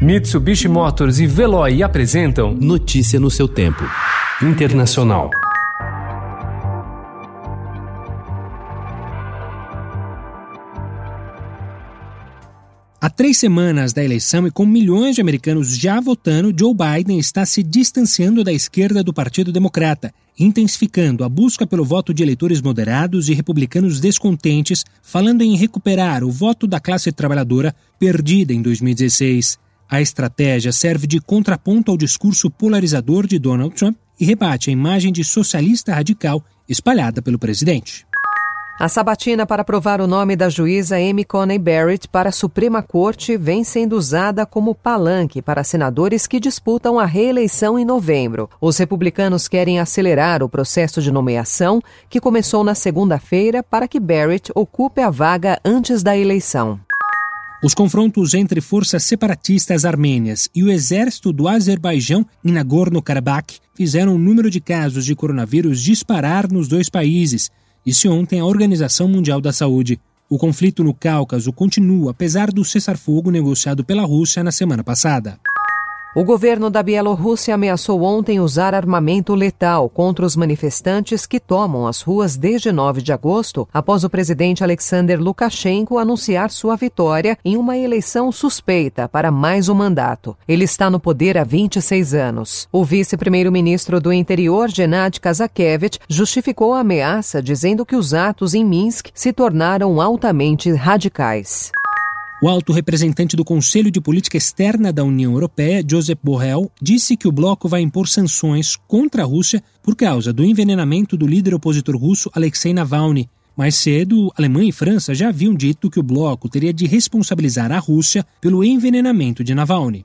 Mitsubishi Motors e Veloy apresentam Notícia no seu tempo. Internacional. Há três semanas da eleição e com milhões de americanos já votando, Joe Biden está se distanciando da esquerda do Partido Democrata, intensificando a busca pelo voto de eleitores moderados e republicanos descontentes, falando em recuperar o voto da classe trabalhadora perdida em 2016. A estratégia serve de contraponto ao discurso polarizador de Donald Trump e rebate a imagem de socialista radical espalhada pelo presidente. A sabatina para aprovar o nome da juíza Amy Coney Barrett para a Suprema Corte vem sendo usada como palanque para senadores que disputam a reeleição em novembro. Os republicanos querem acelerar o processo de nomeação, que começou na segunda-feira, para que Barrett ocupe a vaga antes da eleição. Os confrontos entre forças separatistas armênias e o exército do Azerbaijão em Nagorno-Karabakh fizeram o número de casos de coronavírus disparar nos dois países disse ontem a Organização Mundial da Saúde. O conflito no Cáucaso continua apesar do cessar-fogo negociado pela Rússia na semana passada. O governo da Bielorrússia ameaçou ontem usar armamento letal contra os manifestantes que tomam as ruas desde 9 de agosto, após o presidente Alexander Lukashenko anunciar sua vitória em uma eleição suspeita para mais um mandato. Ele está no poder há 26 anos. O vice-primeiro-ministro do interior, Gennady Kazakevich, justificou a ameaça dizendo que os atos em Minsk se tornaram altamente radicais. O alto representante do Conselho de Política Externa da União Europeia, Josep Borrell, disse que o bloco vai impor sanções contra a Rússia por causa do envenenamento do líder opositor russo Alexei Navalny. Mais cedo, Alemanha e França já haviam dito que o bloco teria de responsabilizar a Rússia pelo envenenamento de Navalny.